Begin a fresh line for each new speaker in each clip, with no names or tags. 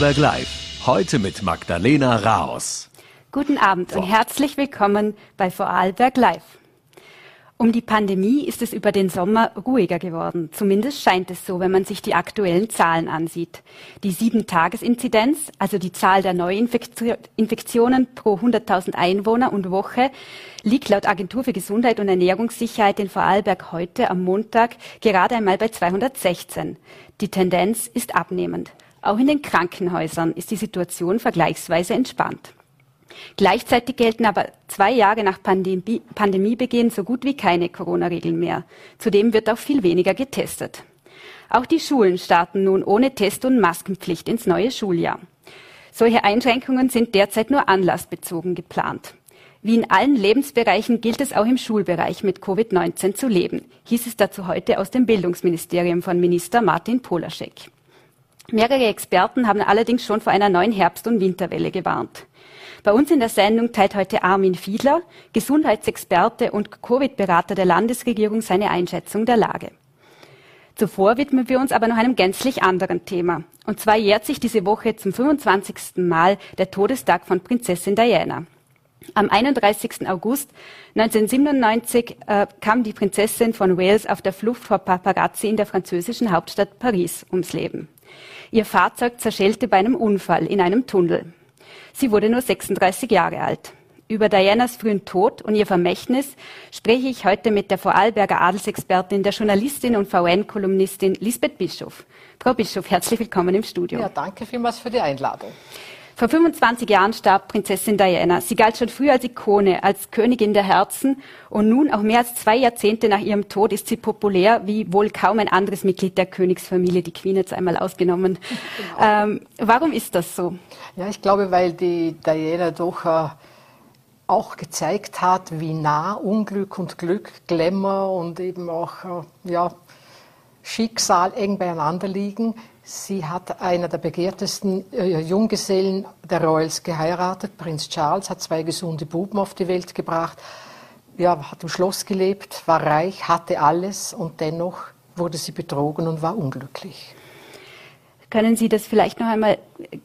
Live. Heute mit Magdalena Raos.
Guten Abend und herzlich willkommen bei Vorarlberg Live. Um die Pandemie ist es über den Sommer ruhiger geworden. Zumindest scheint es so, wenn man sich die aktuellen Zahlen ansieht. Die Sieben-Tages-Inzidenz, also die Zahl der Neuinfektionen pro 100.000 Einwohner und Woche, liegt laut Agentur für Gesundheit und Ernährungssicherheit in Vorarlberg heute am Montag gerade einmal bei 216. Die Tendenz ist abnehmend. Auch in den Krankenhäusern ist die Situation vergleichsweise entspannt. Gleichzeitig gelten aber zwei Jahre nach Pandemie, Pandemiebeginn so gut wie keine Corona-Regeln mehr. Zudem wird auch viel weniger getestet. Auch die Schulen starten nun ohne Test- und Maskenpflicht ins neue Schuljahr. Solche Einschränkungen sind derzeit nur anlassbezogen geplant. Wie in allen Lebensbereichen gilt es auch im Schulbereich mit Covid-19 zu leben, hieß es dazu heute aus dem Bildungsministerium von Minister Martin Polaschek. Mehrere Experten haben allerdings schon vor einer neuen Herbst- und Winterwelle gewarnt. Bei uns in der Sendung teilt heute Armin Fiedler, Gesundheitsexperte und Covid-Berater der Landesregierung, seine Einschätzung der Lage. Zuvor widmen wir uns aber noch einem gänzlich anderen Thema. Und zwar jährt sich diese Woche zum 25. Mal der Todestag von Prinzessin Diana. Am 31. August 1997 äh, kam die Prinzessin von Wales auf der Flucht vor Paparazzi in der französischen Hauptstadt Paris ums Leben. Ihr Fahrzeug zerschellte bei einem Unfall in einem Tunnel. Sie wurde nur 36 Jahre alt. Über Dianas frühen Tod und ihr Vermächtnis spreche ich heute mit der Vorarlberger Adelsexpertin, der Journalistin und VN-Kolumnistin Lisbeth Bischof. Frau Bischof, herzlich willkommen im Studio.
Ja, danke vielmals für die Einladung.
Vor 25 Jahren starb Prinzessin Diana. Sie galt schon früher als Ikone, als Königin der Herzen. Und nun, auch mehr als zwei Jahrzehnte nach ihrem Tod, ist sie populär wie wohl kaum ein anderes Mitglied der Königsfamilie, die Queen jetzt einmal ausgenommen. Genau. Ähm, warum ist das so?
Ja, ich glaube, weil die Diana doch äh, auch gezeigt hat, wie nah Unglück und Glück, Glamour und eben auch äh, ja, Schicksal eng beieinander liegen. Sie hat einer der begehrtesten äh, Junggesellen der Royals geheiratet. Prinz Charles hat zwei gesunde Buben auf die Welt gebracht. Ja, hat im Schloss gelebt, war reich, hatte alles und dennoch wurde sie betrogen und war unglücklich.
Können Sie das vielleicht noch einmal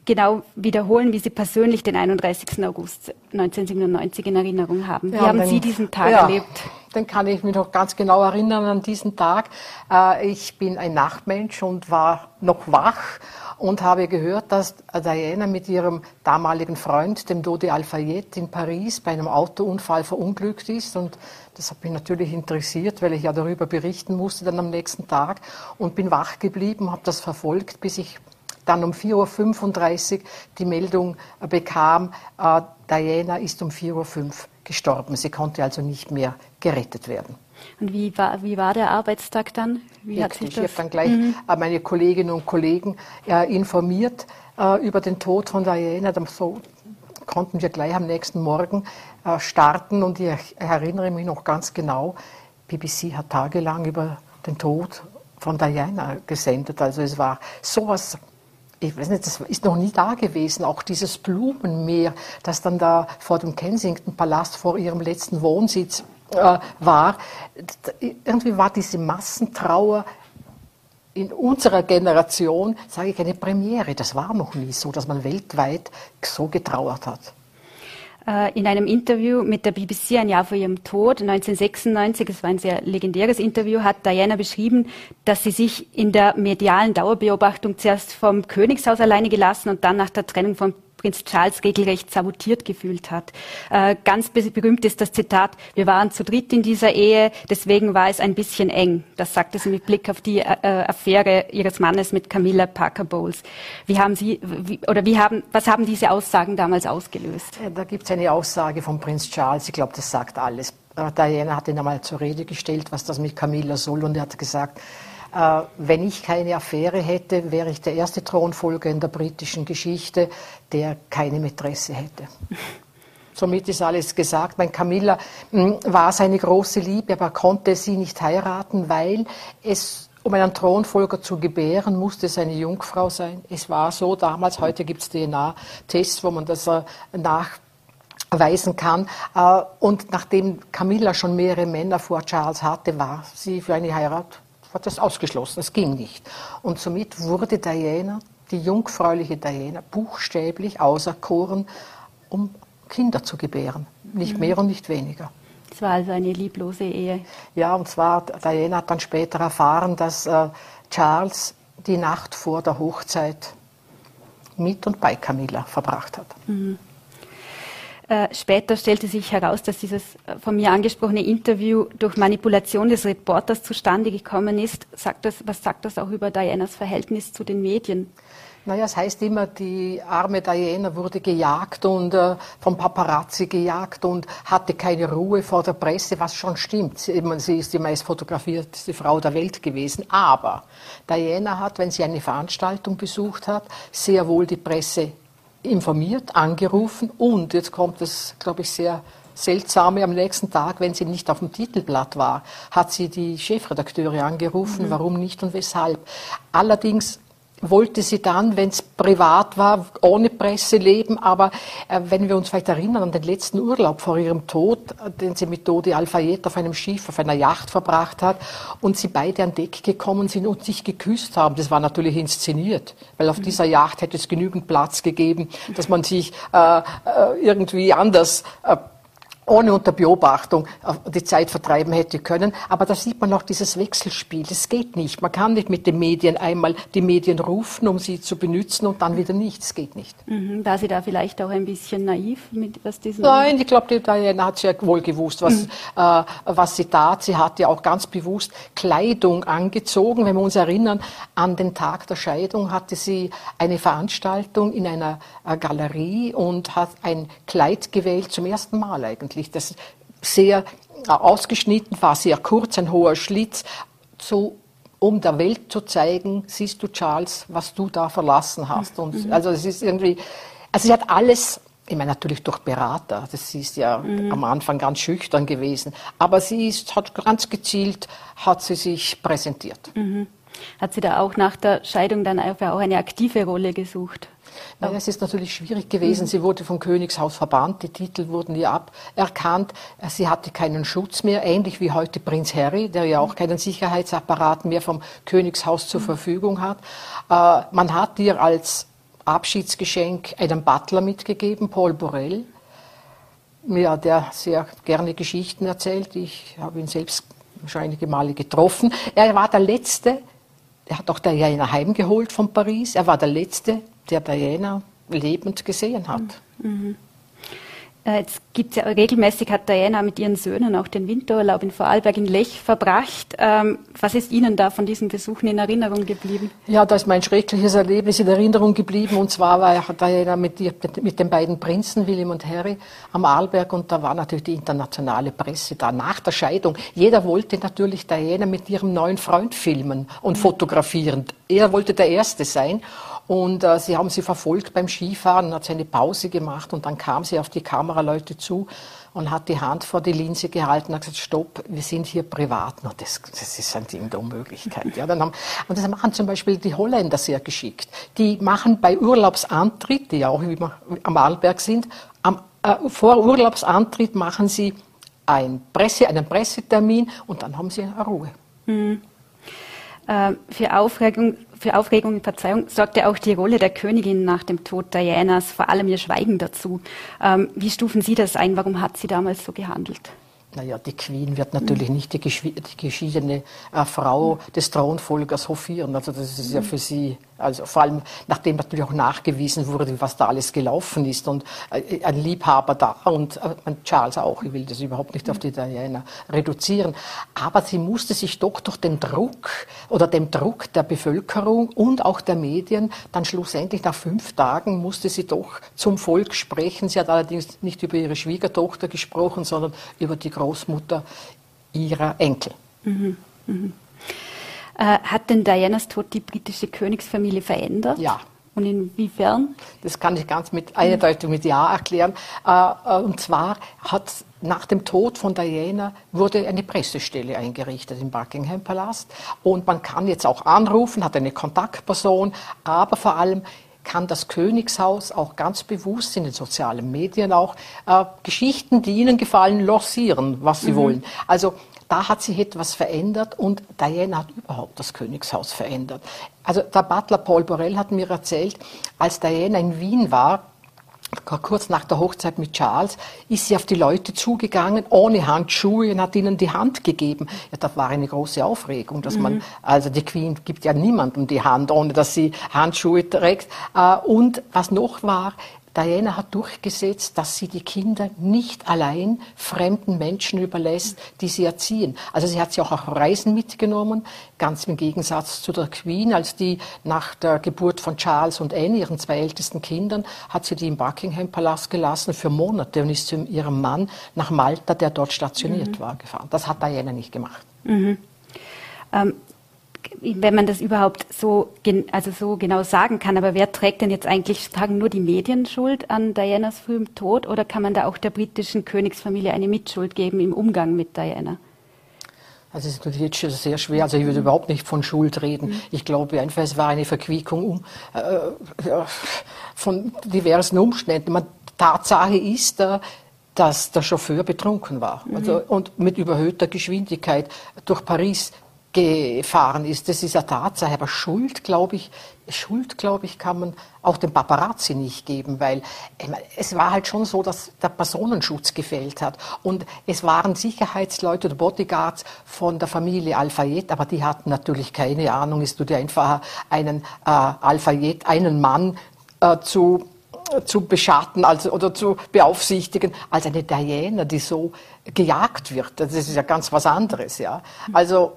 genau wiederholen, wie Sie persönlich den 31. August 1997 in Erinnerung haben? Wie ja, haben den, Sie diesen Tag ja, erlebt?
Dann kann ich mich noch ganz genau erinnern an diesen Tag. Äh, ich bin ein Nachtmensch und war noch wach und habe gehört, dass Diana mit ihrem damaligen Freund, dem Dodi Al-Fayed, in Paris bei einem Autounfall verunglückt ist. Und das hat mich natürlich interessiert, weil ich ja darüber berichten musste dann am nächsten Tag und bin wach geblieben, habe das verfolgt, bis ich dann um 4.35 Uhr die Meldung bekam, äh, Diana ist um 4.05 Uhr gestorben. Sie konnte also nicht mehr gerettet werden.
Und wie war, wie war der Arbeitstag dann?
Wie hat sich? Ich habe dann gleich mhm. Meine Kolleginnen und Kollegen äh, informiert äh, über den Tod von Diana. Dann so konnten wir gleich am nächsten Morgen äh, starten und ich erinnere mich noch ganz genau, BBC hat tagelang über den Tod von Diana gesendet. Also es war sowas ich weiß nicht, das ist noch nie da gewesen, auch dieses Blumenmeer, das dann da vor dem Kensington-Palast, vor ihrem letzten Wohnsitz äh, war. Irgendwie war diese Massentrauer in unserer Generation, sage ich, eine Premiere. Das war noch nie so, dass man weltweit so getrauert hat.
Äh, in einem Interview mit der BBC ein Jahr vor ihrem Tod, 1996, es war ein sehr legendäres Interview, hat Diana beschrieben, dass sie sich in der medialen Dauerbeobachtung zuerst vom Königshaus alleine gelassen und dann nach der Trennung von Prinz Charles regelrecht sabotiert gefühlt hat. Äh, ganz berühmt ist das Zitat, wir waren zu dritt in dieser Ehe, deswegen war es ein bisschen eng. Das sagte sie mit Blick auf die äh, Affäre ihres Mannes mit Camilla Parker Bowles. Wie haben Sie, wie, oder wie haben, was haben diese Aussagen damals ausgelöst?
Da gibt es eine Aussage von Prinz Charles, ich glaube, das sagt alles. Äh, Diana hat ihn einmal zur Rede gestellt, was das mit Camilla soll, und er hat gesagt, äh, wenn ich keine Affäre hätte, wäre ich der erste Thronfolger in der britischen Geschichte, der keine Mätresse hätte. Somit ist alles gesagt. Mein Camilla hm, war seine große Liebe, aber konnte sie nicht heiraten, weil es um einen Thronfolger zu gebären, musste es eine Jungfrau sein. Es war so damals, heute gibt es DNA-Tests, wo man das äh, nachweisen kann. Äh, und nachdem Camilla schon mehrere Männer vor Charles hatte, war sie für eine Heirat hat das ausgeschlossen. Es ging nicht. Und somit wurde Diana die jungfräuliche Diana buchstäblich auserkoren, um Kinder zu gebären. Nicht mehr und nicht weniger.
Es war also eine lieblose Ehe.
Ja, und zwar, Diana hat dann später erfahren, dass äh, Charles die Nacht vor der Hochzeit mit und bei Camilla verbracht hat. Mhm.
Äh, später stellte sich heraus, dass dieses äh, von mir angesprochene Interview durch Manipulation des Reporters zustande gekommen ist. Sagt das, was sagt das auch über Dianas Verhältnis zu den Medien?
Naja, es heißt immer, die arme Diana wurde gejagt und äh, vom Paparazzi gejagt und hatte keine Ruhe vor der Presse, was schon stimmt. Sie, ist die meist fotografierteste Frau der Welt gewesen. Aber Diana hat, wenn sie eine Veranstaltung besucht hat, sehr wohl die Presse informiert, angerufen und, jetzt kommt es, glaube ich, sehr seltsame, am nächsten Tag, wenn sie nicht auf dem Titelblatt war, hat sie die Chefredakteure angerufen, mhm. warum nicht und weshalb. Allerdings wollte sie dann, wenn es privat war, ohne Presse leben. Aber äh, wenn wir uns vielleicht erinnern an den letzten Urlaub vor ihrem Tod, äh, den sie mit Dodi Al-Fayed auf einem Schiff, auf einer Yacht verbracht hat und sie beide an Deck gekommen sind und sich geküsst haben, das war natürlich inszeniert, weil auf mhm. dieser Yacht hätte es genügend Platz gegeben, dass man sich äh, äh irgendwie anders äh, ohne unter Beobachtung die Zeit vertreiben hätte können. Aber da sieht man noch dieses Wechselspiel. Das geht nicht. Man kann nicht mit den Medien einmal die Medien rufen, um sie zu benutzen und dann wieder nicht. Das geht nicht.
Mhm, war sie da vielleicht auch ein bisschen naiv mit was diesem?
Nein, ich glaube, die Diana hat sehr wohl gewusst, was, mhm. äh, was sie tat. Sie hat ja auch ganz bewusst Kleidung angezogen. Wenn wir uns erinnern, an den Tag der Scheidung hatte sie eine Veranstaltung in einer äh, Galerie und hat ein Kleid gewählt, zum ersten Mal eigentlich eigentlich, das sehr äh, ausgeschnitten war, sehr kurz, ein hoher Schlitz, so um der Welt zu zeigen, siehst du Charles, was du da verlassen hast. Und mhm. also es ist irgendwie, also sie hat alles, ich meine natürlich durch Berater, das ist ja mhm. am Anfang ganz schüchtern gewesen, aber sie ist, hat ganz gezielt, hat sie sich präsentiert.
Mhm. Hat sie da auch nach der Scheidung dann auch eine aktive Rolle gesucht?
Naja, es ist natürlich schwierig gewesen. Sie wurde vom Königshaus verbannt, die Titel wurden ihr aberkannt. Sie hatte keinen Schutz mehr, ähnlich wie heute Prinz Harry, der ja auch keinen Sicherheitsapparat mehr vom Königshaus zur Verfügung hat. Äh, man hat ihr als Abschiedsgeschenk einen Butler mitgegeben, Paul Borel, ja, der sehr gerne Geschichten erzählt. Ich habe ihn selbst schon einige Male getroffen. Er war der Letzte, er hat auch Diana heimgeholt von Paris. Er war der Letzte, der Diana lebend gesehen hat. Mhm.
Äh, jetzt gibt's ja regelmäßig hat Diana mit ihren Söhnen auch den Winterurlaub in Vorarlberg in Lech verbracht. Ähm, was ist Ihnen da von diesen Besuchen in Erinnerung geblieben?
Ja, da ist mein schreckliches Erlebnis in Erinnerung geblieben. Und zwar war Diana mit, mit den beiden Prinzen, William und Harry, am Arlberg. Und da war natürlich die internationale Presse da nach der Scheidung. Jeder wollte natürlich Diana mit ihrem neuen Freund filmen und mhm. fotografieren. Er wollte der Erste sein. Und äh, sie haben sie verfolgt beim Skifahren, hat sie eine Pause gemacht und dann kam sie auf die Kameraleute zu und hat die Hand vor die Linse gehalten und gesagt, stopp, wir sind hier privat. Na, das, das ist ein Ding der Unmöglichkeit. Ja, dann haben, und das machen zum Beispiel die Holländer sehr geschickt. Die machen bei Urlaubsantritt, die ja auch wie am Arlberg sind, am, äh, vor Urlaubsantritt machen sie ein Presse, einen Pressetermin und dann haben sie Ruhe. Mhm.
Äh, für Aufregung für Aufregung und Verzeihung sorgte auch die Rolle der Königin nach dem Tod Dianas, vor allem ihr Schweigen dazu. Ähm, wie stufen Sie das ein? Warum hat sie damals so gehandelt?
Naja, die Queen wird natürlich mhm. nicht die, geschiedene äh, Frau des Thronfolgers hofieren. Also das ist ja für sie also vor allem, nachdem natürlich auch nachgewiesen wurde, was da alles gelaufen ist und äh, ein Liebhaber da und äh, Charles auch. Ich will das überhaupt nicht auf die Diana reduzieren. Aber sie musste sich doch durch den Druck oder dem Druck der Bevölkerung und auch der Medien dann schlussendlich nach fünf Tagen musste sie doch zum Volk sprechen. Sie hat allerdings nicht über ihre Schwiegertochter gesprochen, sondern über die Großmutter ihrer Enkel. Mhm. Mhm.
Äh, hat denn Dianas Tod die britische Königsfamilie verändert?
Ja.
Und inwiefern?
Das kann ich ganz mit eindeutig mit Ja erklären. Äh, äh, und zwar hat nach dem Tod von Diana wurde eine Pressestelle eingerichtet im Buckingham Palast. Und man kann jetzt auch anrufen, hat eine Kontaktperson, aber vor allem kann das Königshaus auch ganz bewusst in den sozialen Medien auch äh, Geschichten, die ihnen gefallen, lancieren, was sie mhm. wollen. Also da hat sich etwas verändert und Diana hat überhaupt das Königshaus verändert. Also der Butler Paul Borrell hat mir erzählt, als Diana in Wien war, kurz nach der Hochzeit mit Charles, ist sie auf die Leute zugegangen, ohne Handschuhe und hat ihnen die Hand gegeben. Ja, das war eine große Aufregung, dass man, mhm. also die Queen gibt ja niemandem die Hand, ohne dass sie Handschuhe trägt. Äh, und was noch war, Diana hat durchgesetzt, dass sie die Kinder nicht allein fremden Menschen überlässt, die sie erziehen. Also sie hat sie auch auf Reisen mitgenommen, ganz im Gegensatz zu der Queen, als die nach der Geburt von Charles und Anne, ihren zwei ältesten Kindern, hat sie die im Buckingham Palast gelassen für Monate und ist zu ihrem Mann nach Malta, der dort stationiert mhm. war, gefahren. Das hat Diana nicht gemacht. Mhm.
Ähm, wenn man das überhaupt so, also so genau sagen kann. Aber wer trägt denn jetzt eigentlich, tragen nur die Medien Schuld an Dianas frühem Tod oder kann man da auch der britischen Königsfamilie eine Mitschuld geben im Umgang mit Diana?
Also es ist natürlich jetzt sehr schwer. Also ich würde überhaupt nicht von Schuld reden. Mhm. Ich glaube einfach, es war eine Verquickung um, äh, ja, von diversen Umständen. Man, Tatsache ist, äh, dass der Chauffeur betrunken war mhm. also, und mit überhöhter Geschwindigkeit durch Paris gefahren ist. Das ist eine Tatsache. Aber Schuld, glaube ich, Schuld, glaube ich, kann man auch dem Paparazzi nicht geben, weil es war halt schon so, dass der Personenschutz gefehlt hat. Und es waren Sicherheitsleute oder Bodyguards von der Familie Al-Fayed, aber die hatten natürlich keine Ahnung. Es tut ja einfacher, einen äh, Al-Fayed, einen Mann äh, zu zu beschatten also, oder zu beaufsichtigen, als eine Diana, die so gejagt wird. Das ist ja ganz was anderes. Ja. Also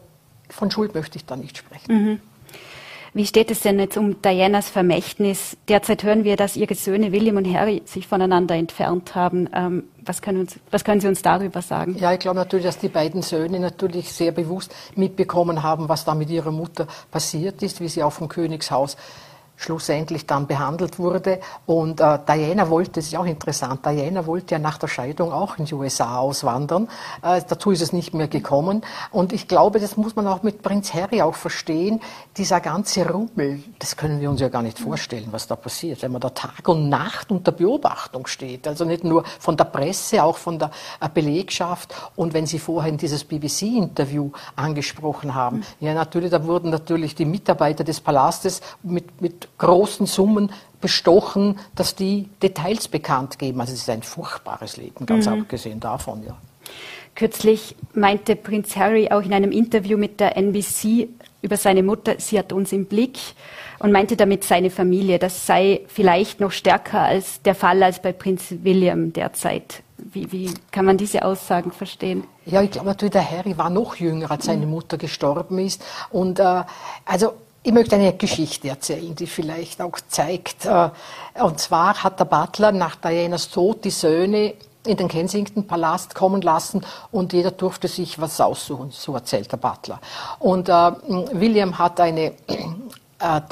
von Schuld möchte ich da nicht sprechen. Mhm.
Wie steht es denn jetzt um Dianas Vermächtnis? Derzeit hören wir, dass ihre Söhne William und Harry sich voneinander entfernt haben. Ähm, was, können uns, was, können Sie uns darüber sagen?
Ja, ich glaube natürlich, dass die beiden Söhne natürlich sehr bewusst mitbekommen haben, was da mit ihrer Mutter passiert ist, wie sie auch vom Königshaus schlussendlich dann behandelt wurde. Und äh, Diana wollte, das ist auch interessant, Diana wollte ja nach der Scheidung auch in die USA auswandern. Äh, dazu ist es nicht mehr gekommen. Und ich glaube, das muss man auch mit Prinz Harry auch verstehen. Dieser ganze Rummel, das können wir uns ja gar nicht vorstellen, was da passiert, wenn man da Tag und Nacht unter Beobachtung steht. Also nicht nur von der Presse, auch von der äh, Belegschaft. Und wenn Sie vorhin dieses BBC-Interview angesprochen haben, mhm. ja natürlich, da wurden natürlich die Mitarbeiter des Palastes mit, mit großen Summen bestochen, dass die Details bekannt geben. Also es ist ein furchtbares Leben, ganz mhm. abgesehen davon, ja.
Kürzlich meinte Prinz Harry auch in einem Interview mit der NBC über seine Mutter, sie hat uns im Blick und meinte damit seine Familie. Das sei vielleicht noch stärker als der Fall als bei Prinz William derzeit. Wie, wie kann man diese Aussagen verstehen?
Ja, ich glaube natürlich, der Harry war noch jünger, als seine mhm. Mutter gestorben ist. Und äh, also ich möchte eine Geschichte erzählen, die vielleicht auch zeigt. Äh, und zwar hat der Butler nach Dianas Tod die Söhne in den Kensington Palast kommen lassen und jeder durfte sich was aussuchen, so erzählt der Butler. Und äh, William hat eine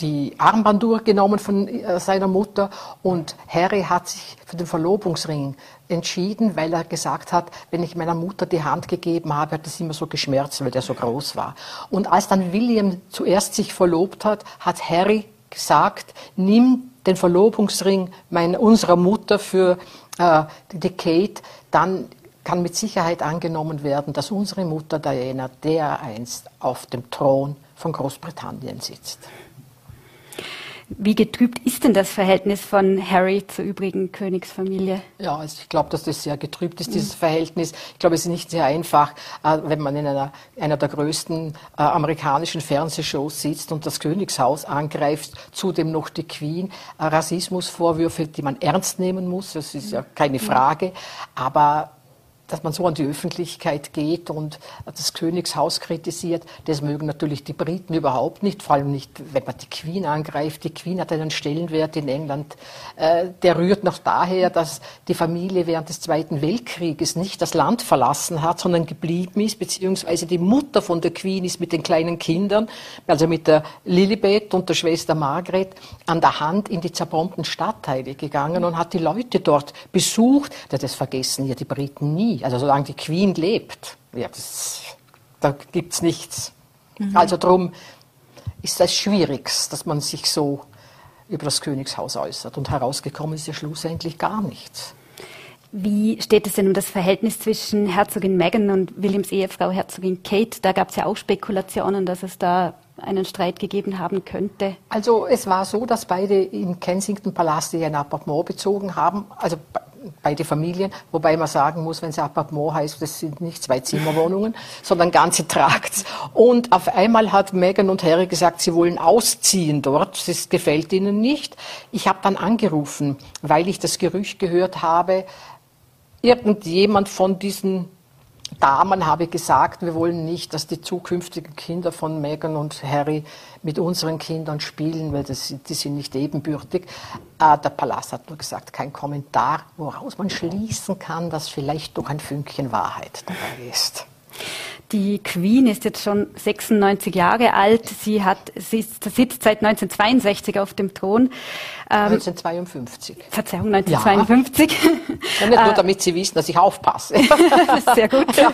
die Armbanduhr genommen von äh, seiner Mutter und Harry hat sich für den Verlobungsring entschieden, weil er gesagt hat, wenn ich meiner Mutter die Hand gegeben habe, hat es immer so geschmerzt, weil der so groß war. Und als dann William zuerst sich verlobt hat, hat Harry gesagt, nimm den Verlobungsring meiner, unserer Mutter für äh, die Kate, dann kann mit Sicherheit angenommen werden, dass unsere Mutter Diana dereinst auf dem Thron von Großbritannien sitzt.
Wie getrübt ist denn das Verhältnis von Harry zur übrigen Königsfamilie?
Ja, also ich glaube, dass das sehr getrübt ist, dieses mhm. Verhältnis. Ich glaube, es ist nicht sehr einfach, äh, wenn man in einer, einer der größten äh, amerikanischen Fernsehshows sitzt und das Königshaus angreift, zudem noch die Queen. Äh, Rassismusvorwürfe, die man ernst nehmen muss, das ist ja keine mhm. Frage. Aber dass man so an die Öffentlichkeit geht und das Königshaus kritisiert, das mögen natürlich die Briten überhaupt nicht, vor allem nicht, wenn man die Queen angreift. Die Queen hat einen Stellenwert in England, äh, der rührt noch daher, dass die Familie während des Zweiten Weltkrieges nicht das Land verlassen hat, sondern geblieben ist, beziehungsweise die Mutter von der Queen ist mit den kleinen Kindern, also mit der Lilibet und der Schwester Margaret, an der Hand in die zerbombten Stadtteile gegangen und hat die Leute dort besucht. Das vergessen ja die Briten nie also solange die Queen lebt, ja, das, da gibt es nichts. Mhm. Also darum ist das schwierig, dass man sich so über das Königshaus äußert. Und herausgekommen ist ja schlussendlich gar nichts.
Wie steht es denn um das Verhältnis zwischen Herzogin Meghan und Williams Ehefrau Herzogin Kate? Da gab es ja auch Spekulationen, dass es da einen Streit gegeben haben könnte.
Also es war so, dass beide in Kensington Palast ein Appartement bezogen haben. Also beide Familien, wobei man sagen muss, wenn es Appartement heißt, das sind nicht zwei Zimmerwohnungen, sondern ganze Trakts. Und auf einmal hat Meghan und Harry gesagt, sie wollen ausziehen dort, das gefällt ihnen nicht. Ich habe dann angerufen, weil ich das Gerücht gehört habe, irgendjemand von diesen Damen habe gesagt, wir wollen nicht, dass die zukünftigen Kinder von Meghan und Harry mit unseren Kindern spielen, weil das, die sind nicht ebenbürtig. Äh, der Palast hat nur gesagt, kein Kommentar, woraus man schließen kann, dass vielleicht doch ein Fünkchen Wahrheit dabei ist.
Die Queen ist jetzt schon 96 Jahre alt. Sie, hat, sie sitzt seit 1962 auf dem Thron.
1952. Ähm,
Verzeihung, 1952. Ja.
ja nicht nur, damit Sie wissen, dass ich aufpasse.
Sehr gut. Ja.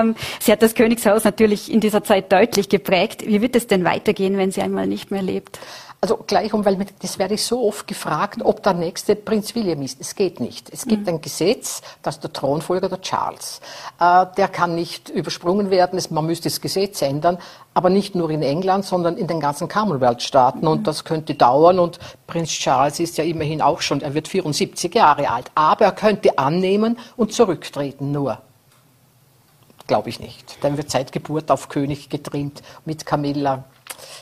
Ähm, sie hat das Königshaus natürlich in dieser Zeit deutlich geprägt. Wie wird es denn weitergehen, wenn sie einmal nicht mehr lebt?
Also gleich um, weil das werde ich so oft gefragt, ob der nächste Prinz William ist. Es geht nicht. Es gibt mhm. ein Gesetz, das der Thronfolger der Charles. Äh, der kann nicht übersprungen werden. man müsste das Gesetz ändern, aber nicht nur in England, sondern in den ganzen Commonwealth-Staaten. Mhm. Und das könnte dauern. Und Prinz Charles ist ja immerhin auch schon, er wird 74 Jahre alt. Aber er könnte annehmen und zurücktreten nur glaube ich nicht. Dann wird seit Geburt auf König getrimmt mit Camilla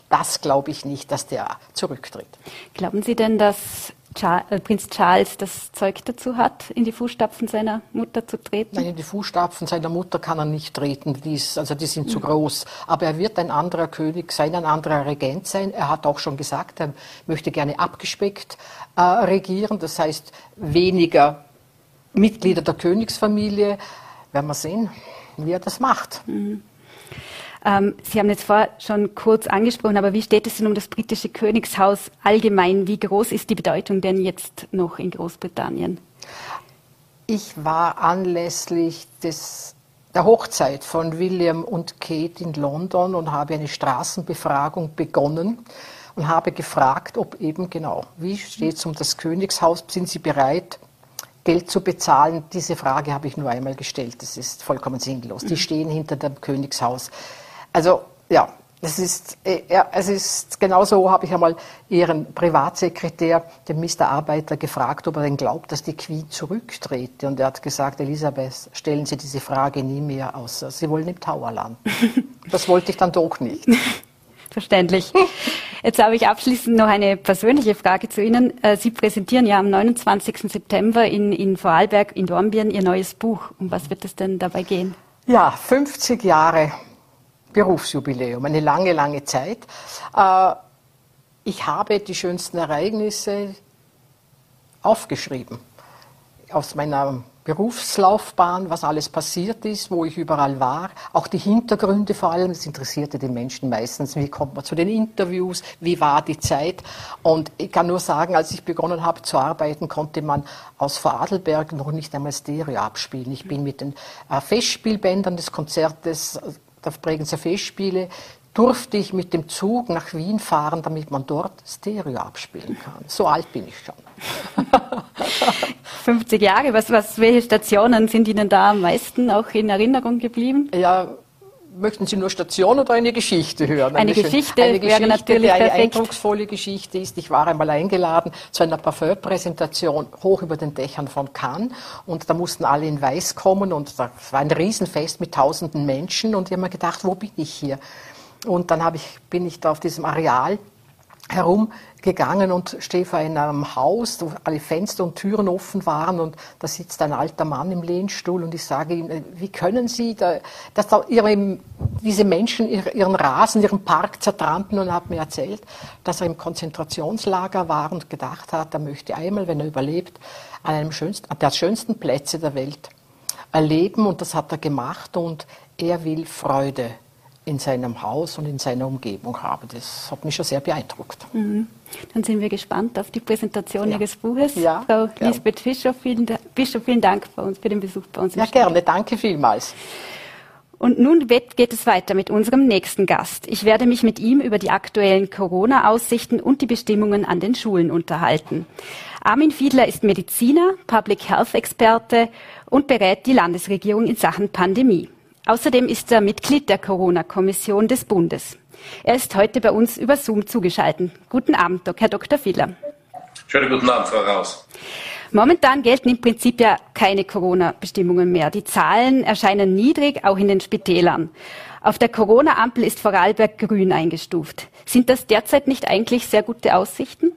das glaube ich nicht, dass der zurücktritt.
Glauben Sie denn, dass äh, Prinz Charles das Zeug dazu hat, in die Fußstapfen seiner Mutter zu treten?
Nein, in die Fußstapfen seiner Mutter kann er nicht treten. Die, ist, also die sind mhm. zu groß. Aber er wird ein anderer König sein, ein anderer Regent sein. Er hat auch schon gesagt, er möchte gerne abgespeckt äh, regieren. Das heißt, weniger Mitglieder der Königsfamilie. Werden wir sehen, wie er das macht. Mhm.
Ähm, Sie haben jetzt vorher schon kurz angesprochen, aber wie steht es denn um das britische Königshaus allgemein? Wie groß ist die Bedeutung denn jetzt noch in Großbritannien?
Ich war anlässlich des, der Hochzeit von William und Kate in London und habe eine Straßenbefragung begonnen und habe gefragt, ob eben genau, wie steht es um das Königshaus? Sind Sie bereit, Geld zu bezahlen? Diese Frage habe ich nur einmal gestellt. Das ist vollkommen sinnlos. Die stehen hinter dem Königshaus. Also ja, es ist, äh, ja, es ist genauso, habe ich einmal Ihren Privatsekretär, den Mr. Arbeiter, gefragt, ob er denn glaubt, dass die Queen zurücktrete. Und er hat gesagt, Elisabeth, stellen Sie diese Frage nie mehr, außer Sie wollen im Tower landen. das wollte ich dann doch nicht.
Verständlich. Jetzt habe ich abschließend noch eine persönliche Frage zu Ihnen. Äh, Sie präsentieren ja am 29. September in, in Vorarlberg in Dornbirn Ihr neues Buch. Um was wird es denn dabei gehen?
Ja, 50 Jahre Berufsjubiläum, eine lange, lange Zeit. Äh, ich habe die schönsten Ereignisse aufgeschrieben aus meiner Berufslaufbahn, was alles passiert ist, wo ich überall war, auch die Hintergründe vor allem, das interessierte die Menschen meistens, wie kommt man zu den Interviews, wie war die Zeit und ich kann nur sagen, als ich begonnen habe zu arbeiten, konnte man aus Vorarlberg noch nicht einmal Stereo abspielen. Ich bin mit den äh, Festspielbändern des Konzertes der Bregenzer Festspiele durfte ich mit dem Zug nach Wien fahren, damit man dort Stereo abspielen kann. So alt bin ich schon.
50 Jahre, was, was, welche Stationen sind Ihnen da am meisten auch in Erinnerung geblieben?
Ja, möchten Sie nur Station oder eine Geschichte hören?
Eine, eine Geschichte, eine Geschichte wäre natürlich
die eine
perfekt.
eindrucksvolle Geschichte ist. Ich war einmal eingeladen zu einer Parfum-Präsentation hoch über den Dächern von Cannes und da mussten alle in Weiß kommen und das war ein Riesenfest mit tausenden Menschen und ich habe mir gedacht, wo bin ich hier? Und dann ich, bin ich da auf diesem Areal herumgegangen und stehe vor einem Haus, wo alle Fenster und Türen offen waren und da sitzt ein alter Mann im Lehnstuhl und ich sage ihm, äh, wie können Sie, da, dass da ihre, diese Menschen ihren Rasen, ihren Park zertrampeln und er hat mir erzählt, dass er im Konzentrationslager war und gedacht hat, er möchte einmal, wenn er überlebt, an einem schönsten, an der schönsten Plätze der Welt erleben. Und das hat er gemacht und er will Freude in seinem Haus und in seiner Umgebung habe. Das hat mich schon sehr beeindruckt. Mhm.
Dann sind wir gespannt auf die Präsentation
ja.
Ihres Buches.
Ja,
Frau gern. Lisbeth Fischer vielen, Bischof, vielen Dank für, uns, für den Besuch bei uns.
Ja, gerne. Danke vielmals.
Und nun geht es weiter mit unserem nächsten Gast. Ich werde mich mit ihm über die aktuellen Corona-Aussichten und die Bestimmungen an den Schulen unterhalten. Armin Fiedler ist Mediziner, Public Health Experte und berät die Landesregierung in Sachen Pandemie. Außerdem ist er Mitglied der Corona-Kommission des Bundes. Er ist heute bei uns über Zoom zugeschaltet. Guten Abend, Herr Dr. Fiedler.
Schönen guten Abend, Frau Raus.
Momentan gelten im Prinzip ja keine Corona-Bestimmungen mehr. Die Zahlen erscheinen niedrig, auch in den Spitälern. Auf der Corona-Ampel ist Vorarlberg grün eingestuft. Sind das derzeit nicht eigentlich sehr gute Aussichten?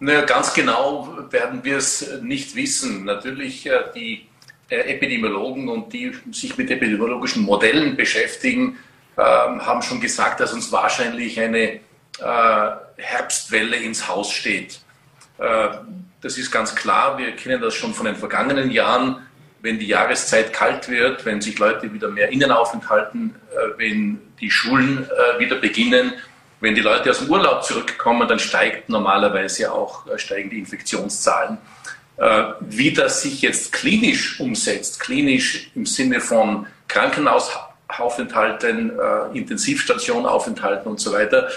Naja, ganz genau werden wir es nicht wissen. Natürlich äh, die Epidemiologen und die sich mit epidemiologischen Modellen beschäftigen, ähm, haben schon gesagt, dass uns wahrscheinlich eine äh, Herbstwelle ins Haus steht. Das ist ganz klar. Wir kennen das schon von den vergangenen Jahren. Wenn die Jahreszeit kalt wird, wenn sich Leute wieder mehr innen aufenthalten, äh, wenn die Schulen äh, wieder beginnen, wenn die Leute aus dem Urlaub zurückkommen, dann steigt normalerweise auch äh, steigen die Infektionszahlen. Wie das sich jetzt klinisch umsetzt, klinisch im Sinne von Krankenhausaufenthalten, Intensivstationaufenthalten und so weiter,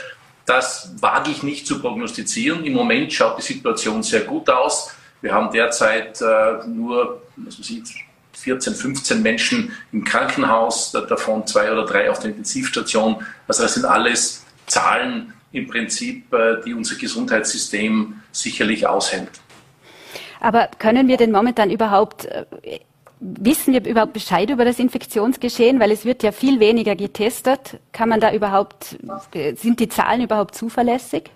das wage ich nicht zu prognostizieren. Im Moment schaut die Situation sehr gut aus. Wir haben derzeit äh, nur ich, 14, 15 Menschen im Krankenhaus, davon zwei oder drei auf der Intensivstation. Also das sind alles Zahlen im Prinzip, äh, die unser Gesundheitssystem sicherlich aushält.
Aber können wir denn momentan überhaupt äh, Wissen wir überhaupt Bescheid über das Infektionsgeschehen? Weil es wird ja viel weniger getestet. Kann man da überhaupt, sind die Zahlen überhaupt zuverlässig?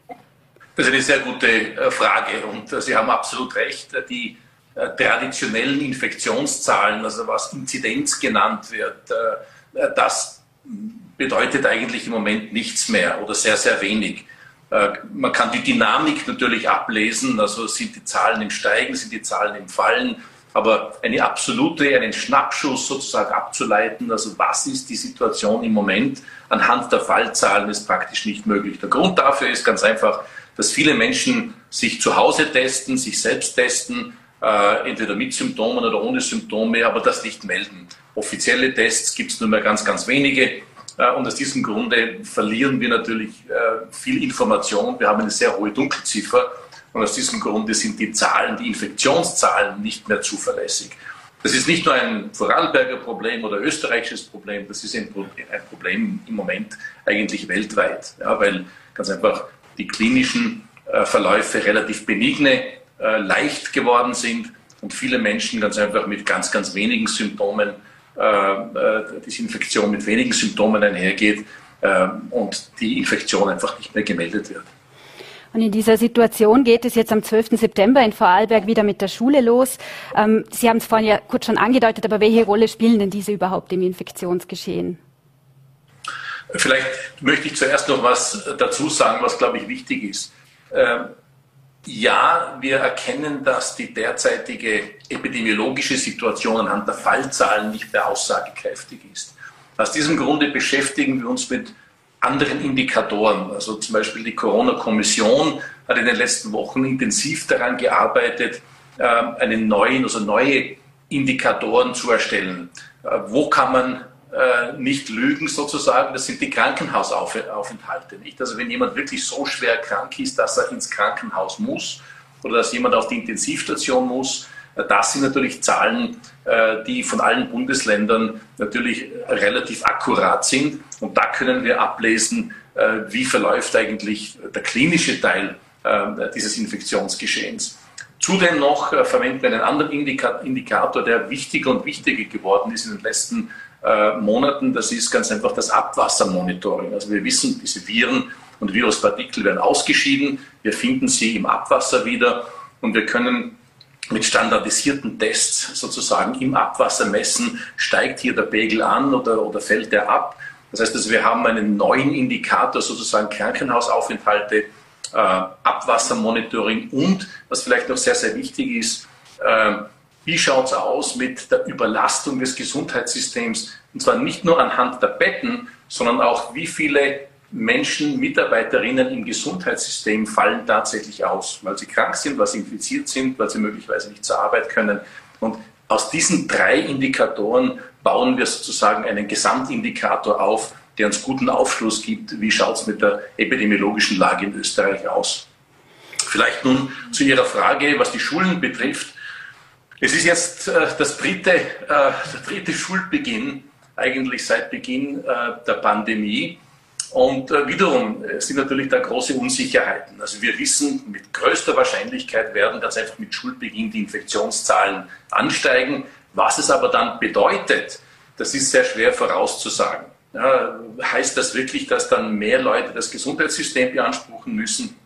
Das ist eine sehr gute äh, Frage und äh, Sie haben absolut recht. Die äh, traditionellen Infektionszahlen, also was Inzidenz genannt wird, das bedeutet eigentlich im Moment nichts mehr oder sehr, sehr wenig. Man kann die Dynamik natürlich ablesen, also sind die Zahlen im Steigen, sind die Zahlen im Fallen aber eine absolute, einen Schnappschuss sozusagen abzuleiten, also was ist die Situation im Moment anhand der Fallzahlen, ist praktisch nicht möglich. Der Grund dafür ist ganz einfach, dass viele Menschen sich zu Hause testen, sich selbst testen, äh, entweder mit Symptomen oder ohne Symptome, aber das nicht melden. Offizielle Tests gibt es nur mehr ganz, ganz wenige. Äh, und aus diesem Grunde verlieren wir natürlich äh, viel Information. Wir haben eine sehr hohe Dunkelziffer. Und aus diesem Grunde sind die Zahlen, die Infektionszahlen nicht mehr zuverlässig. Das ist nicht nur ein Vorarlberger Problem oder österreichisches Problem, das ist ein Problem im Moment eigentlich weltweit, ja, weil ganz einfach die klinischen äh, Verläufe relativ benigne, leicht geworden sind und viele Menschen ganz einfach mit ganz, ganz wenigen Symptomen, äh, äh diese Infektion mit wenigen Symptomen einhergeht äh, und die Infektion einfach nicht mehr gemeldet wird.
Und in dieser Situation geht es jetzt am 12. September in Vorarlberg wieder mit der Schule los. Ähm, Sie haben es vorhin ja kurz schon angedeutet, aber welche Rolle spielen denn diese überhaupt im Infektionsgeschehen?
Vielleicht möchte ich zuerst noch was dazu sagen, was, glaube ich, wichtig ist. Ähm, ja, wir erkennen, dass die derzeitige epidemiologische Situation anhand der Fallzahlen nicht mehr aussagekräftig ist. Aus diesem Grunde beschäftigen wir uns mit anderen Indikatoren. Also zum Beispiel die Corona-Kommission hat in den letzten Wochen intensiv daran gearbeitet, ähm, einen neuen, also neue Indikatoren zu erstellen. Äh, wo kann man äh, nicht lügen sozusagen? Das sind die Krankenhausaufenthalte. Nicht? Also wenn jemand wirklich so schwer krank ist, dass er ins Krankenhaus muss oder dass jemand auf die Intensivstation muss, das sind natürlich Zahlen, äh, die von allen Bundesländern natürlich relativ akkurat sind. Und da können wir ablesen, äh, wie verläuft eigentlich der klinische Teil äh, dieses Infektionsgeschehens. Zudem noch verwenden wir einen anderen Indikator, der wichtiger und wichtiger geworden ist in den letzten Monaten. Das ist ganz einfach das Abwassermonitoring. Also wir wissen, diese Viren und Viruspartikel werden ausgeschieden. Wir finden sie im Abwasser wieder und wir können mit standardisierten Tests sozusagen im Abwasser messen, steigt hier der Pegel an oder, oder fällt der ab. Das heißt, also wir haben einen neuen Indikator, sozusagen Krankenhausaufenthalte, äh, Abwassermonitoring und, was vielleicht noch sehr, sehr wichtig ist, äh, wie schaut es aus mit der Überlastung des Gesundheitssystems? Und zwar nicht nur anhand der Betten, sondern auch, wie viele Menschen, Mitarbeiterinnen im Gesundheitssystem fallen tatsächlich aus, weil sie krank sind, weil sie infiziert sind, weil sie möglicherweise nicht zur Arbeit können. Und aus diesen drei Indikatoren bauen wir sozusagen einen Gesamtindikator auf, der uns guten Aufschluss gibt, wie schaut es mit der epidemiologischen Lage in Österreich aus. Vielleicht nun zu Ihrer Frage, was die Schulen betrifft. Es ist jetzt äh, das dritte, äh, der dritte Schulbeginn, eigentlich seit Beginn äh, der Pandemie. Und äh, wiederum sind natürlich da große Unsicherheiten. Also wir wissen, mit größter Wahrscheinlichkeit werden ganz einfach mit Schulbeginn die Infektionszahlen ansteigen. Was es aber dann bedeutet, das ist sehr schwer vorauszusagen. Ja, heißt das wirklich, dass dann mehr Leute das Gesundheitssystem beanspruchen müssen?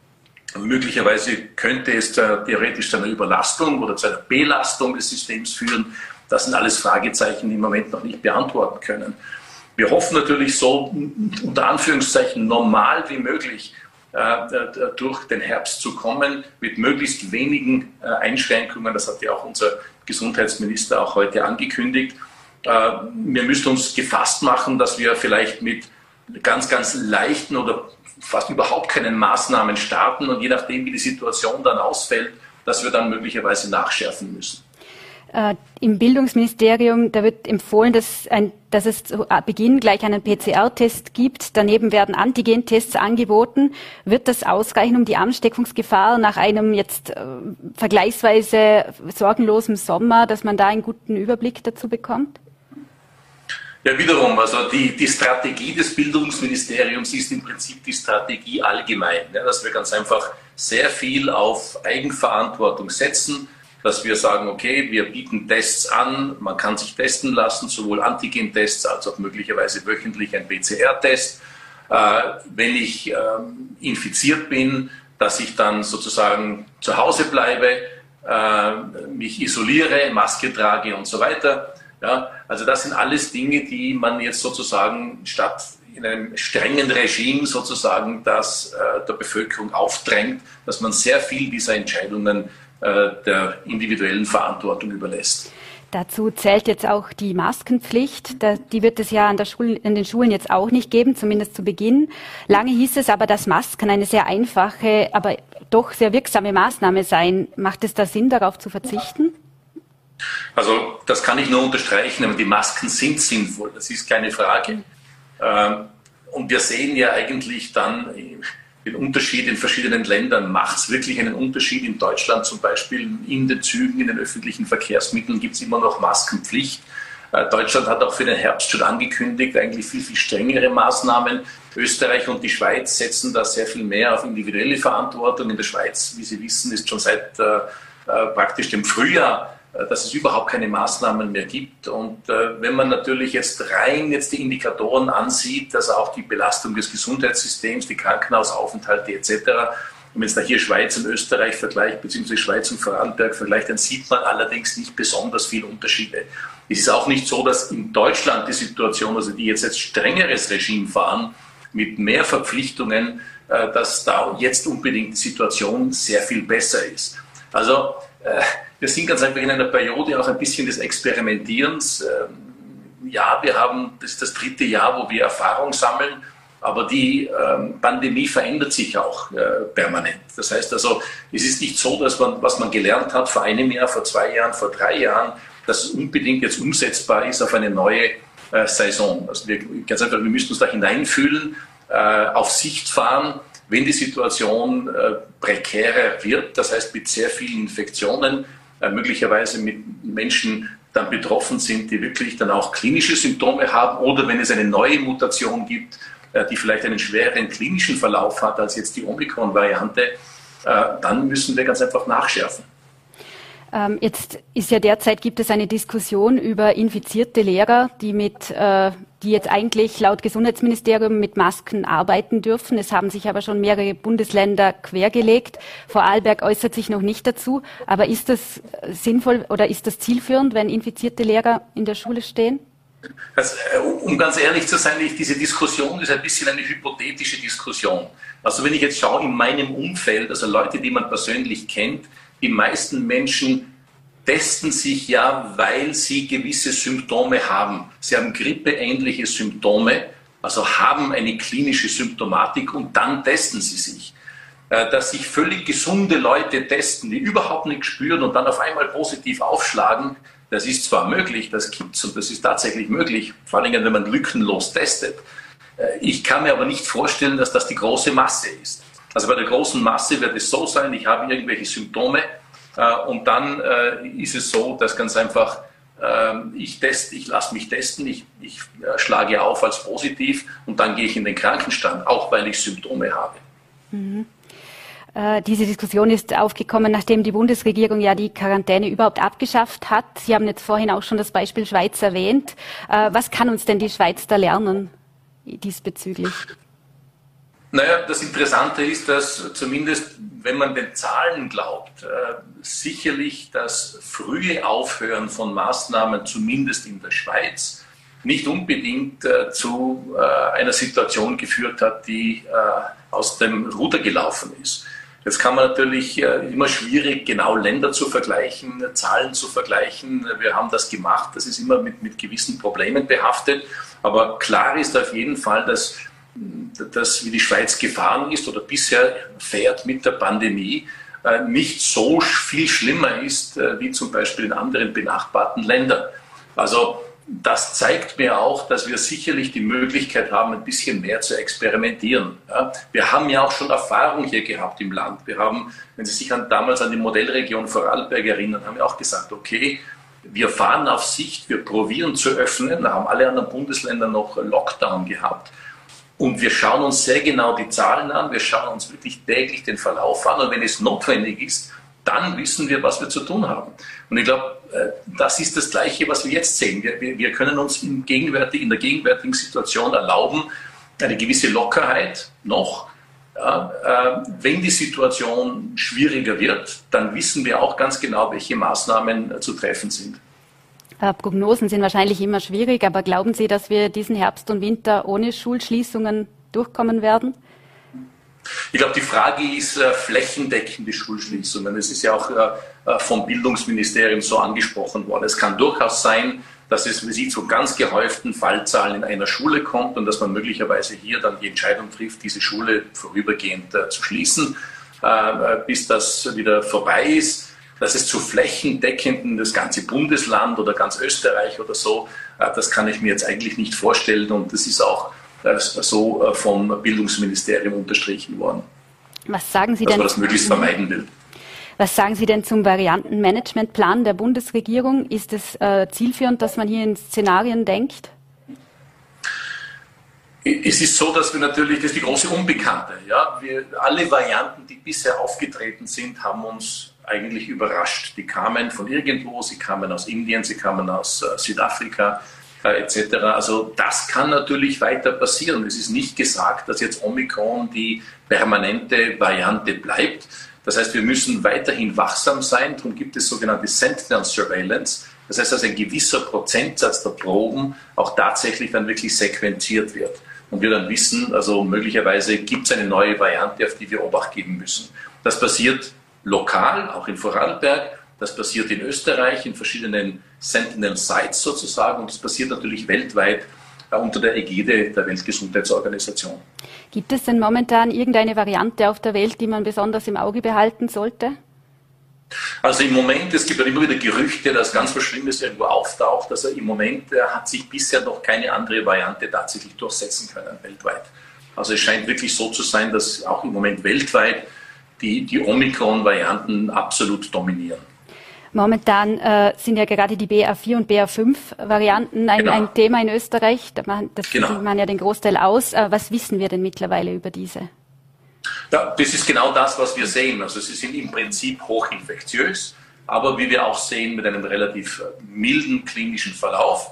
Möglicherweise könnte es theoretisch zu einer Überlastung oder zu einer Belastung des Systems führen. Das sind alles Fragezeichen, die im Moment noch nicht beantworten können. Wir hoffen natürlich so unter Anführungszeichen normal wie möglich äh, durch den Herbst zu kommen mit möglichst wenigen äh, Einschränkungen. Das hat ja auch unser Gesundheitsminister auch heute angekündigt. Äh, wir müssen uns gefasst machen, dass wir vielleicht mit ganz, ganz leichten oder fast überhaupt keinen Maßnahmen starten und je nachdem, wie die Situation dann ausfällt, dass wir dann möglicherweise nachschärfen müssen.
Äh, Im Bildungsministerium, da wird empfohlen, dass, ein, dass es zu Beginn gleich einen PCR-Test gibt. Daneben werden Antigen-Tests angeboten. Wird das ausreichen, um die Ansteckungsgefahr nach einem jetzt äh, vergleichsweise sorgenlosen Sommer, dass man da einen guten Überblick dazu bekommt?
Ja, wiederum, also die, die Strategie des Bildungsministeriums ist im Prinzip die Strategie allgemein, ja, dass wir ganz einfach sehr viel auf Eigenverantwortung setzen, dass wir sagen, okay, wir bieten Tests an, man kann sich testen lassen, sowohl Antigen-Tests als auch möglicherweise wöchentlich ein PCR-Test. Äh, wenn ich äh, infiziert bin, dass ich dann sozusagen zu Hause bleibe, äh, mich isoliere, Maske trage und so weiter. Ja, also das sind alles Dinge, die man jetzt sozusagen statt in einem strengen Regime sozusagen das äh, der Bevölkerung aufdrängt, dass man sehr viel dieser Entscheidungen äh, der individuellen Verantwortung überlässt.
Dazu zählt jetzt auch die Maskenpflicht. Die wird es ja an, Schule, an, den Schulen jetzt auch nicht geben, zumindest zu Beginn. Lange hieß es aber, dass Masken eine sehr einfache, aber doch sehr wirksame Maßnahme seien. Macht es da Sinn, darauf zu verzichten?
Also das kann ich nur unterstreichen, aber die Masken sind sinnvoll, das ist keine Frage. Ähm, und wir sehen ja eigentlich dann den Unterschied in verschiedenen Ländern. Macht es wirklich einen Unterschied? In Deutschland zum Beispiel in den Zügen, in den öffentlichen Verkehrsmitteln gibt es immer noch Maskenpflicht. Äh, Deutschland hat auch für den Herbst schon angekündigt, eigentlich viel, viel strengere Maßnahmen. Österreich und die Schweiz setzen da sehr viel mehr auf individuelle Verantwortung. In der Schweiz, wie Sie wissen, ist schon seit äh, äh praktisch dem Frühjahr dass es überhaupt keine Maßnahmen mehr gibt. Und äh, wenn man natürlich jetzt rein jetzt die Indikatoren ansieht, dass auch die Belastung des Gesundheitssystems, die Krankenhausaufenthalte etc., wenn man jetzt da hier Schweiz und Österreich vergleicht, beziehungsweise Schweiz und Vorarlberg vergleicht, dann sieht man allerdings nicht besonders viele Unterschiede. Es ist auch nicht so, dass in Deutschland die Situation, also die jetzt jetzt strengeres Regime fahren, mit mehr Verpflichtungen, äh, dass da jetzt unbedingt die Situation sehr viel besser ist. Also äh, wir sind ganz einfach in einer Periode auch ein bisschen des Experimentierens. Ähm, ja, wir haben, das ist das dritte Jahr, wo wir Erfahrung sammeln, aber die ähm, Pandemie verändert sich auch äh, permanent. Das heißt also, es ist nicht so, dass man, was man gelernt hat vor einem Jahr, vor zwei Jahren, vor drei Jahren, dass es unbedingt jetzt umsetzbar ist auf eine neue äh, Saison. Also wir, ganz einfach, wir müssen uns da hineinfühlen, auf Sicht fahren wenn die Situation äh, prekärer wird, das heißt mit sehr vielen Infektionen, äh, möglicherweise mit Menschen dann betroffen sind, die wirklich dann auch klinische Symptome haben oder wenn es eine neue Mutation gibt, äh, die vielleicht einen schwereren klinischen Verlauf hat als jetzt die Omikron-Variante, dann müssen wir ganz einfach nachschärfen.
Ähm, jetzt ist ja derzeit gibt es eine Diskussion über infizierte Lehrer, die mit, die jetzt eigentlich laut Gesundheitsministerium mit Masken arbeiten dürfen. Es haben sich aber schon mehrere Bundesländer quergelegt. Vorarlberg äußert sich noch nicht dazu. Aber ist das sinnvoll oder ist das zielführend, wenn infizierte Lehrer in der Schule stehen?
Also, um ganz ehrlich zu sein, diese Diskussion ist ein bisschen eine hypothetische Diskussion. Also wenn ich jetzt schaue in meinem Umfeld, also Leute, die man persönlich kennt, die meisten Menschen testen sich ja, weil sie gewisse Symptome haben. Sie haben grippeähnliche Symptome, also haben eine klinische Symptomatik und dann testen sie sich. Äh, dass sich völlig gesunde Leute testen, die überhaupt nichts spüren und dann auf einmal positiv aufschlagen, Das ist zwar möglich, das gibt es und das ist tatsächlich möglich, vor allem wenn man lückenlos testet. Äh, ich kann mir aber nicht vorstellen, dass das die große Masse ist. Also bei der großen Masse wird es so sein, ich habe irgendwelche Symptome und dann äh, ist es so, dass ganz einfach ähm, ich teste, ich lasse mich testen, ich, ich schlage auf als positiv und dann gehe ich in den Krankenstand, auch weil ich Symptome habe. Mhm.
Diese Diskussion ist aufgekommen, nachdem die Bundesregierung ja die Quarantäne überhaupt abgeschafft hat. Sie haben jetzt vorhin auch schon das Beispiel Schweiz erwähnt. Was kann uns denn die Schweiz da lernen? diesbezüglich?
Naja, das Interessante ist, dass zumindest, wenn man den Zahlen glaubt, äh, sicherlich das frühe Aufhören von Maßnahmen, zumindest in der Schweiz, nicht unbedingt äh, zu äh, einer Situation geführt hat, die aus dem Ruder gelaufen ist. Jetzt kann man natürlich immer schwierig, genau Länder zu vergleichen, Zahlen zu vergleichen. Wir haben das gemacht. Das ist immer mit, mit gewissen Problemen behaftet. Aber klar ist auf jeden Fall, dass, dass wie die Schweiz gefahren ist oder bisher fährt mit der Pandemie, äh, nicht so viel schlimmer ist äh, wie zum Beispiel in anderen benachbarten Ländern. Also das zeigt mir auch, dass wir sicherlich die Möglichkeit haben, ein bisschen mehr zu experimentieren. Wir haben ja auch schon Erfahrung hier gehabt im Land. Wir haben, wenn Sie sich an, damals an die Modellregion Vorarlberg erinnern, haben wir auch gesagt, okay, wir fahren auf Sicht, wir probieren zu öffnen. Da haben alle anderen Bundesländer noch Lockdown gehabt. Und wir schauen uns sehr genau die Zahlen an, wir schauen uns wirklich täglich den Verlauf an. Und wenn es notwendig ist, dann wissen wir, was wir zu tun haben. Und ich glaube, äh, das ist das Gleiche, was wir jetzt sehen. Wir, wir, können uns in, in der gegenwärtigen Situation erlauben, eine gewisse Lockerheit noch. Ja, äh, wenn die Situation schwieriger wird, dann wissen wir auch ganz genau, welche Maßnahmen äh, zu treffen sind.
Äh, Prognosen sind wahrscheinlich immer schwierig, aber glauben Sie, dass wir diesen Herbst und Winter ohne Schulschließungen durchkommen werden?
Ich glaube, die Frage ist äh, flächendeckende Schulschließungen. Es ist ja auch äh, äh, vom Bildungsministerium so angesprochen worden. Es kann durchaus sein, dass es wie Sie zu ganz gehäuften Fallzahlen in einer Schule kommt und dass man möglicherweise hier dann die Entscheidung trifft, diese Schule vorübergehend äh, zu schließen, äh, bis das wieder vorbei ist. Dass es zu flächendeckenden, das ganze Bundesland oder ganz Österreich oder so, das kann ich mir jetzt eigentlich nicht vorstellen und das ist auch so äh, vom Bildungsministerium unterstrichen worden.
Was sagen Sie
dass
denn?
man das möglichst vermeiden will.
Was sagen Sie denn zum Variantenmanagementplan der Bundesregierung? Ist es äh, zielführend, dass man hier in Szenarien denkt?
Es ist so, dass wir natürlich, das ist die große Unbekannte. Ja? Wir, alle Varianten, die bisher aufgetreten sind, haben uns eigentlich überrascht. Die kamen von irgendwo, sie kamen aus Indien, sie kamen aus äh, Südafrika, äh, etc. Also das kann natürlich weiter passieren. Es ist nicht gesagt, dass jetzt Omikron die permanente Variante bleibt. Das heißt, wir müssen weiterhin wachsam sein. Darum gibt es sogenannte Sentinel Surveillance. Das heißt, dass ein gewisser Prozentsatz der Proben auch tatsächlich dann wirklich sequenziert wird. Und wir dann wissen, also möglicherweise gibt es eine neue Variante, auf die wir Obacht geben müssen. Das passiert lokal, auch in Vorarlberg. Das passiert in Österreich, in verschiedenen Sentinel Sites sozusagen und das passiert natürlich weltweit äh, unter der Ägide der Weltgesundheitsorganisation.
Gibt es denn momentan irgendeine Variante auf der Welt, die man besonders im Auge behalten sollte?
Also im Moment, es gibt ja immer wieder Gerüchte, dass ganz was Schlimmes irgendwo auftaucht. Also im Moment äh, hat sich bisher noch keine andere Variante tatsächlich durchsetzen können weltweit. Also es scheint wirklich so zu sein, dass auch im Moment weltweit die, die Omikron-Varianten absolut dominieren.
Momentan äh, sind ja gerade die BA4 und BA5-Varianten ein, genau. ein, Thema in Österreich. Da man, das genau. sieht man ja den Großteil aus. Äh, was wissen wir denn mittlerweile über diese?
Ja, das ist genau das, was wir sehen. Also sie sind im Prinzip hochinfektiös, aber wie wir auch sehen, mit einem relativ äh, milden klinischen Verlauf.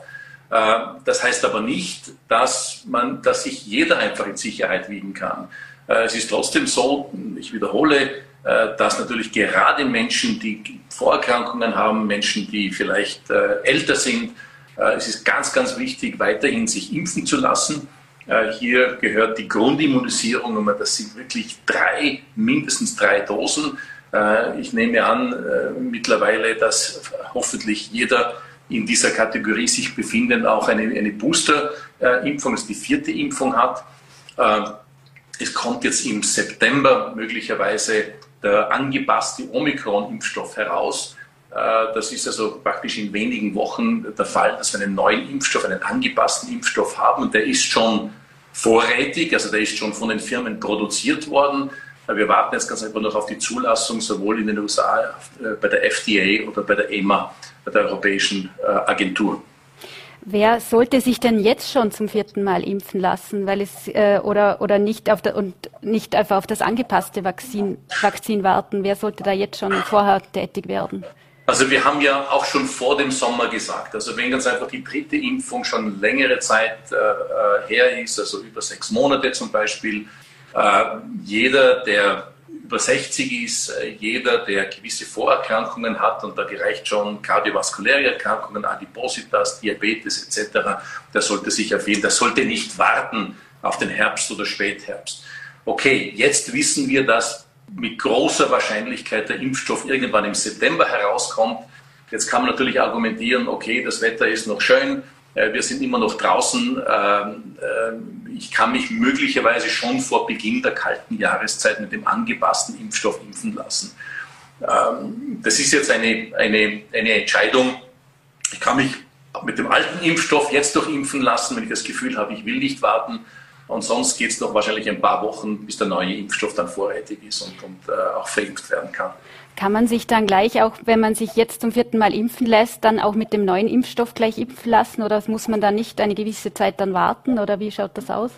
Äh, das heißt aber nicht, dass, man, dass sich jeder einfach in Sicherheit wiegen kann. Äh, es ist trotzdem so, ich wiederhole, äh, dass natürlich gerade Menschen, die Vorerkrankungen haben, Menschen, die vielleicht äh, älter sind, es ist ganz, ganz wichtig, weiterhin sich impfen zu lassen. Hier gehört die Grundimmunisierung, das sind wirklich drei, mindestens drei Dosen. Ich nehme an, mittlerweile, dass hoffentlich jeder in dieser Kategorie sich befindet, auch eine, eine Booster-Impfung, also die vierte Impfung hat. Es kommt jetzt im September möglicherweise der angepasste Omikron-Impfstoff heraus. Das ist also praktisch in wenigen Wochen der Fall, dass wir einen neuen Impfstoff, einen angepassten Impfstoff haben. Und der ist schon vorrätig, also der ist schon von den Firmen produziert worden. Wir warten jetzt ganz einfach noch auf die Zulassung, sowohl in den USA bei der FDA oder bei der EMA, bei der Europäischen Agentur.
Wer sollte sich denn jetzt schon zum vierten Mal impfen lassen, weil es äh, oder oder nicht auf der, und nicht einfach auf das angepasste Vakzin, Vakzin warten? Wer sollte da jetzt schon vorher tätig werden?
Also wir haben ja auch schon vor dem Sommer gesagt, also wenn ganz einfach die dritte Impfung schon längere Zeit äh, äh her ist, also über sechs Monate zum Beispiel, äh, jeder, der über 60 ist, äh, jeder, der gewisse Vorerkrankungen hat, und da gereicht schon kardiovaskuläre Erkrankungen, Adipositas, Diabetes etc., der sollte sich jeden der sollte nicht warten auf den Herbst oder Spätherbst. Okay, jetzt wissen wir, dass mit großer Wahrscheinlichkeit der Impfstoff irgendwann im September herauskommt. Jetzt kann man natürlich argumentieren, okay, das Wetter ist noch schön, wir sind immer noch draußen. Ähm, äh, ich kann mich möglicherweise schon vor Beginn der kalten Jahreszeit mit dem angepassten Impfstoff impfen lassen. Ähm, das ist jetzt eine, eine, eine Entscheidung. Ich kann mich mit dem alten Impfstoff jetzt doch impfen lassen, wenn ich das Gefühl habe, ich will nicht warten. Und sonst geht es noch wahrscheinlich ein paar Wochen, bis der neue Impfstoff dann vorrätig ist und, und äh, auch verimpft werden kann.
Kann man sich dann gleich auch, wenn man sich jetzt zum vierten Mal impfen lässt, dann auch mit dem neuen Impfstoff gleich impfen lassen oder muss man da nicht eine gewisse Zeit dann warten oder wie schaut das aus?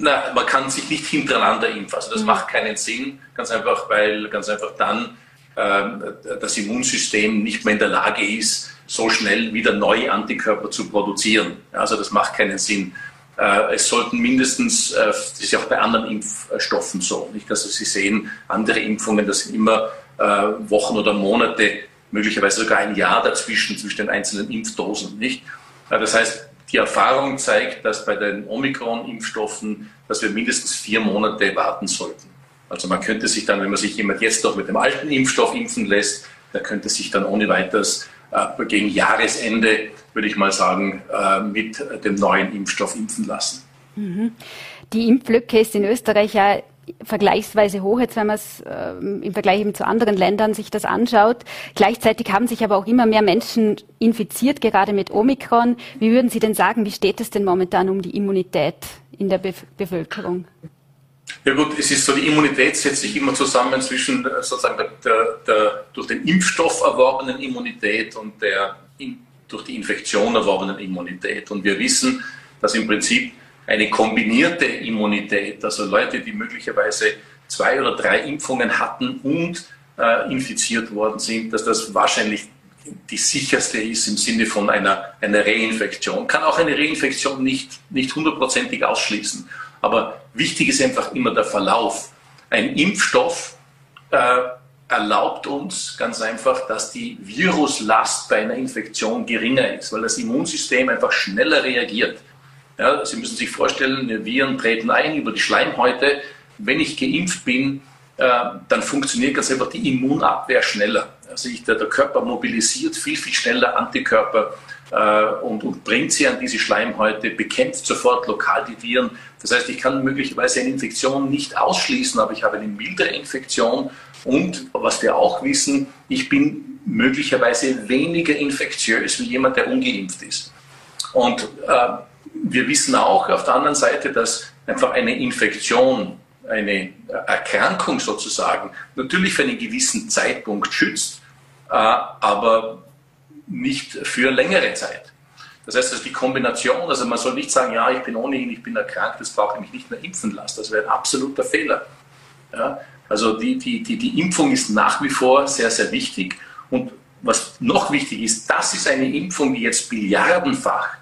Na, man kann sich nicht hintereinander impfen. Also das mhm. macht keinen Sinn, ganz einfach, weil ganz einfach dann ähm, das Immunsystem nicht mehr in der Lage ist, so schnell wieder neue Antikörper zu produzieren. Also das macht keinen Sinn. Äh, es sollten mindestens, äh, das ist ja auch bei anderen Impfstoffen so, nicht? Also Sie sehen, andere Impfungen, das sind immer äh, Wochen oder Monate, möglicherweise sogar ein Jahr dazwischen, zwischen den einzelnen Impfdosen. Nicht? Äh, das heißt, die Erfahrung zeigt, dass bei den Omikron-Impfstoffen, dass wir mindestens vier Monate warten sollten. Also man könnte sich dann, wenn man sich jemand jetzt noch mit dem alten Impfstoff impfen lässt, der könnte sich dann ohne weiteres äh, gegen Jahresende, würde ich mal sagen, äh, mit dem neuen Impfstoff impfen lassen.
Mhm. Die Impflücke ist in Österreich ja vergleichsweise hoch, jetzt wenn man es äh, im Vergleich eben zu anderen Ländern sich das anschaut. Gleichzeitig haben sich aber auch immer mehr Menschen infiziert, gerade mit Omikron. Wie würden Sie denn sagen, wie steht es denn momentan um die Immunität in der Be Bevölkerung?
Ja gut, es ist so, die Immunität setzt sich immer zusammen zwischen äh, sozusagen der, der, durch den Impfstoff erworbenen Immunität und der in, durch die Infektion erworbenen Immunität. Und wir wissen, dass im Prinzip eine kombinierte Immunität, also Leute, die möglicherweise zwei oder drei Impfungen hatten und äh, infiziert worden sind, dass das wahrscheinlich die sicherste ist im Sinne von einer, einer Reinfektion. Kann auch eine Reinfektion nicht, nicht hundertprozentig ausschließen. Aber wichtig ist einfach immer der Verlauf. Ein Impfstoff äh, erlaubt uns ganz einfach, dass die Viruslast bei einer Infektion geringer ist, weil das Immunsystem einfach schneller reagiert. Ja, Sie müssen sich vorstellen, Viren treten ein über die Schleimhäute. Wenn ich geimpft bin, äh, dann funktioniert ganz einfach die Immunabwehr schneller. Also ich, der, der, Körper mobilisiert viel, viel schneller Antikörper äh, und, und, bringt sie an diese Schleimhäute, bekämpft sofort lokal die Viren. Das heißt, ich kann möglicherweise eine Infektion nicht ausschließen, aber ich habe eine mildere Infektion und was wir auch wissen, ich bin möglicherweise weniger infektiös wie jemand, der ungeimpft ist. Und äh, wir wissen auch auf der anderen Seite, dass einfach eine Infektion, eine Erkrankung sozusagen, natürlich für einen gewissen Zeitpunkt schützt, äh, aber nicht für längere Zeit. Das heißt, dass die Kombination, also man soll nicht sagen, ja, ich bin ohnehin, ich bin erkrankt, das brauche ich mich nicht mehr impfen lassen. Das wäre ein absoluter Fehler. Ja? Also die, die, die, die Impfung ist nach wie vor sehr, sehr wichtig. Und was noch wichtig ist, das ist eine Impfung, die jetzt billiardenfach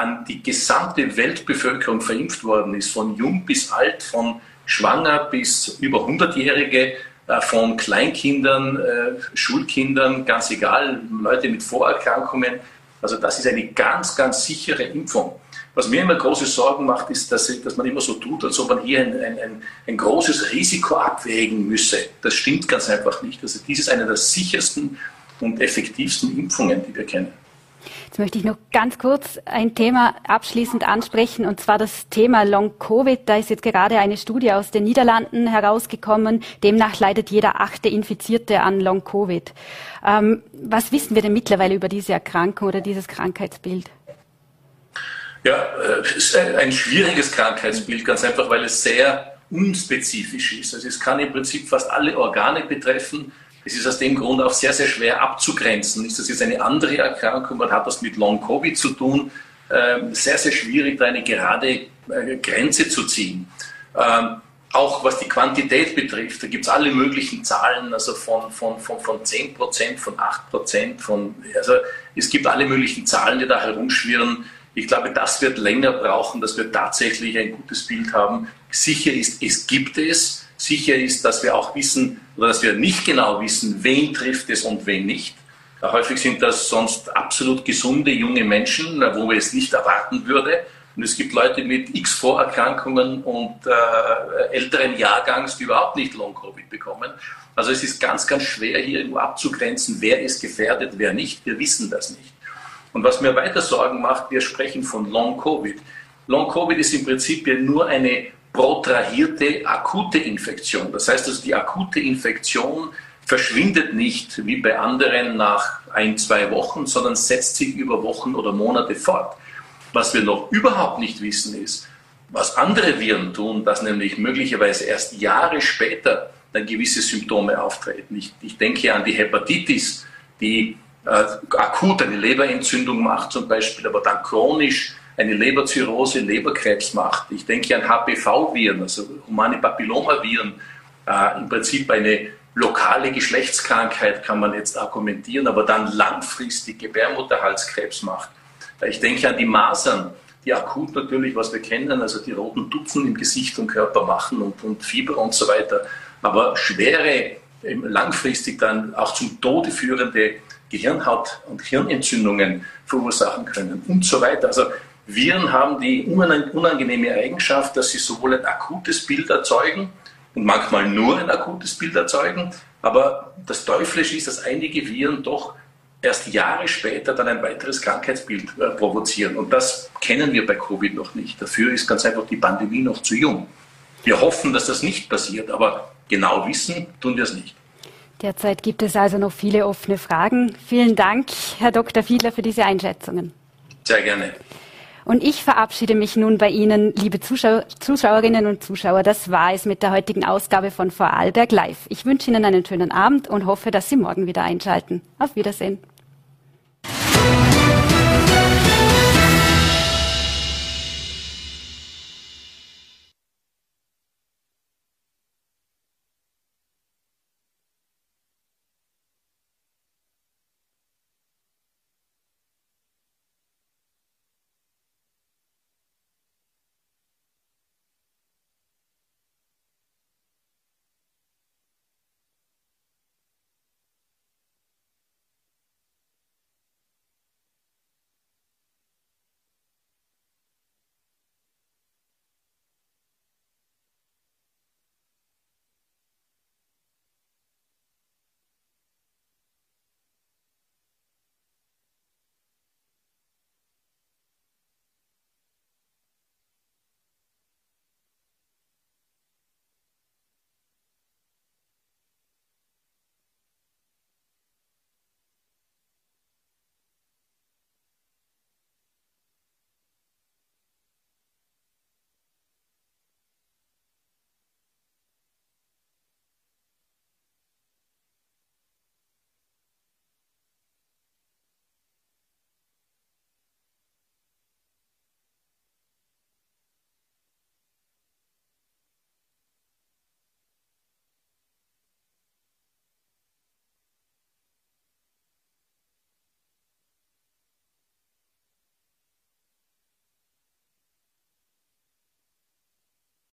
an die gesamte Weltbevölkerung verimpft worden ist, von jung bis alt, von schwanger bis über 100-Jährige, äh, von Kleinkindern, äh, Schulkindern, ganz egal, Leute mit Vorerkrankungen. Also das ist eine ganz, ganz sichere Impfung. Was mir immer große Sorgen macht, ist, dass, dass man immer so tut, als ob man hier ein, ein, ein, großes Risiko abwägen müsse. Das stimmt ganz einfach nicht. Also dies ist eine der sichersten und effektivsten Impfungen, die wir kennen.
Jetzt möchte ich noch ganz kurz ein Thema abschließend ansprechen, und zwar das Thema Long-Covid. Da ist jetzt gerade eine Studie aus den Niederlanden herausgekommen. Demnach leidet jeder achte Infizierte an Long-Covid. Ähm, was wissen wir denn mittlerweile über diese Erkrankung oder dieses Krankheitsbild?
Ja, äh, es ist ein schwieriges Krankheitsbild, ganz einfach, weil es sehr unspezifisch ist. Also es kann im Prinzip fast alle Organe betreffen. Es ist aus dem Grund auch sehr, sehr schwer abzugrenzen. Ist das jetzt eine andere Erkrankung? Man hat das mit Long-Covid zu tun? Ähm, sehr, sehr schwierig, da eine gerade äh, Grenze zu ziehen. Ähm, auch was die Quantität betrifft, da gibt es alle möglichen Zahlen, also von, von, von, von 10 Prozent, von 8 Prozent, von, also es gibt alle möglichen Zahlen, die da herumschwirren. Ich glaube, das wird länger brauchen, dass wir tatsächlich ein gutes Bild haben. Sicher ist, es gibt es. Sicher ist, dass wir auch wissen oder dass wir nicht genau wissen, wen trifft es und wen nicht. Häufig sind das sonst absolut gesunde junge Menschen, wo man es nicht erwarten würde. Und es gibt Leute mit X Vorerkrankungen und äh, älteren Jahrgangs, die überhaupt nicht Long-Covid bekommen. Also es ist ganz, ganz schwer hier irgendwo abzugrenzen, wer ist gefährdet, wer nicht. Wir wissen das nicht. Und was mir weiter Sorgen macht, wir sprechen von Long-Covid. Long-Covid ist im Prinzip ja nur eine protrahierte akute Infektion. Das heißt also, die akute Infektion verschwindet nicht wie bei anderen nach ein, zwei Wochen, sondern setzt sich über Wochen oder Monate fort. Was wir noch überhaupt nicht wissen ist, was andere Viren tun, dass nämlich möglicherweise erst Jahre später dann gewisse Symptome auftreten. Ich, ich denke an die Hepatitis, die äh, akut eine Leberentzündung macht zum Beispiel, aber dann chronisch eine Leberzirrhose, Leberkrebs macht. Ich denke an HPV-Viren, also humane Papillomaviren, äh, im Prinzip eine lokale Geschlechtskrankheit kann man jetzt argumentieren, aber dann langfristig Gebärmutterhalskrebs macht. Ich denke an die Masern, die akut natürlich, was wir kennen, also die roten Tupfen im Gesicht und Körper machen und, und Fieber und so weiter, aber schwere, langfristig dann auch zum Tode führende Gehirnhaut- und Hirnentzündungen verursachen können und so weiter. Also Viren haben die unangenehme Eigenschaft, dass sie sowohl ein akutes Bild erzeugen und manchmal nur ein akutes Bild erzeugen, aber das Teuflische ist, dass einige Viren doch erst Jahre später dann ein weiteres Krankheitsbild äh, provozieren. Und das kennen wir bei Covid noch nicht. Dafür ist ganz einfach die Pandemie noch zu jung. Wir hoffen, dass das nicht passiert, aber genau wissen tun wir es nicht.
Derzeit gibt es also noch viele offene Fragen. Vielen Dank, Herr Dr. Fiedler, für diese Einschätzungen.
Sehr gerne.
Und ich verabschiede mich nun bei Ihnen, liebe Zuschauer, Zuschauerinnen und Zuschauer. Das war es mit der heutigen Ausgabe von Vorarlberg Live. Ich wünsche Ihnen einen schönen Abend und hoffe, dass Sie morgen wieder einschalten. Auf Wiedersehen.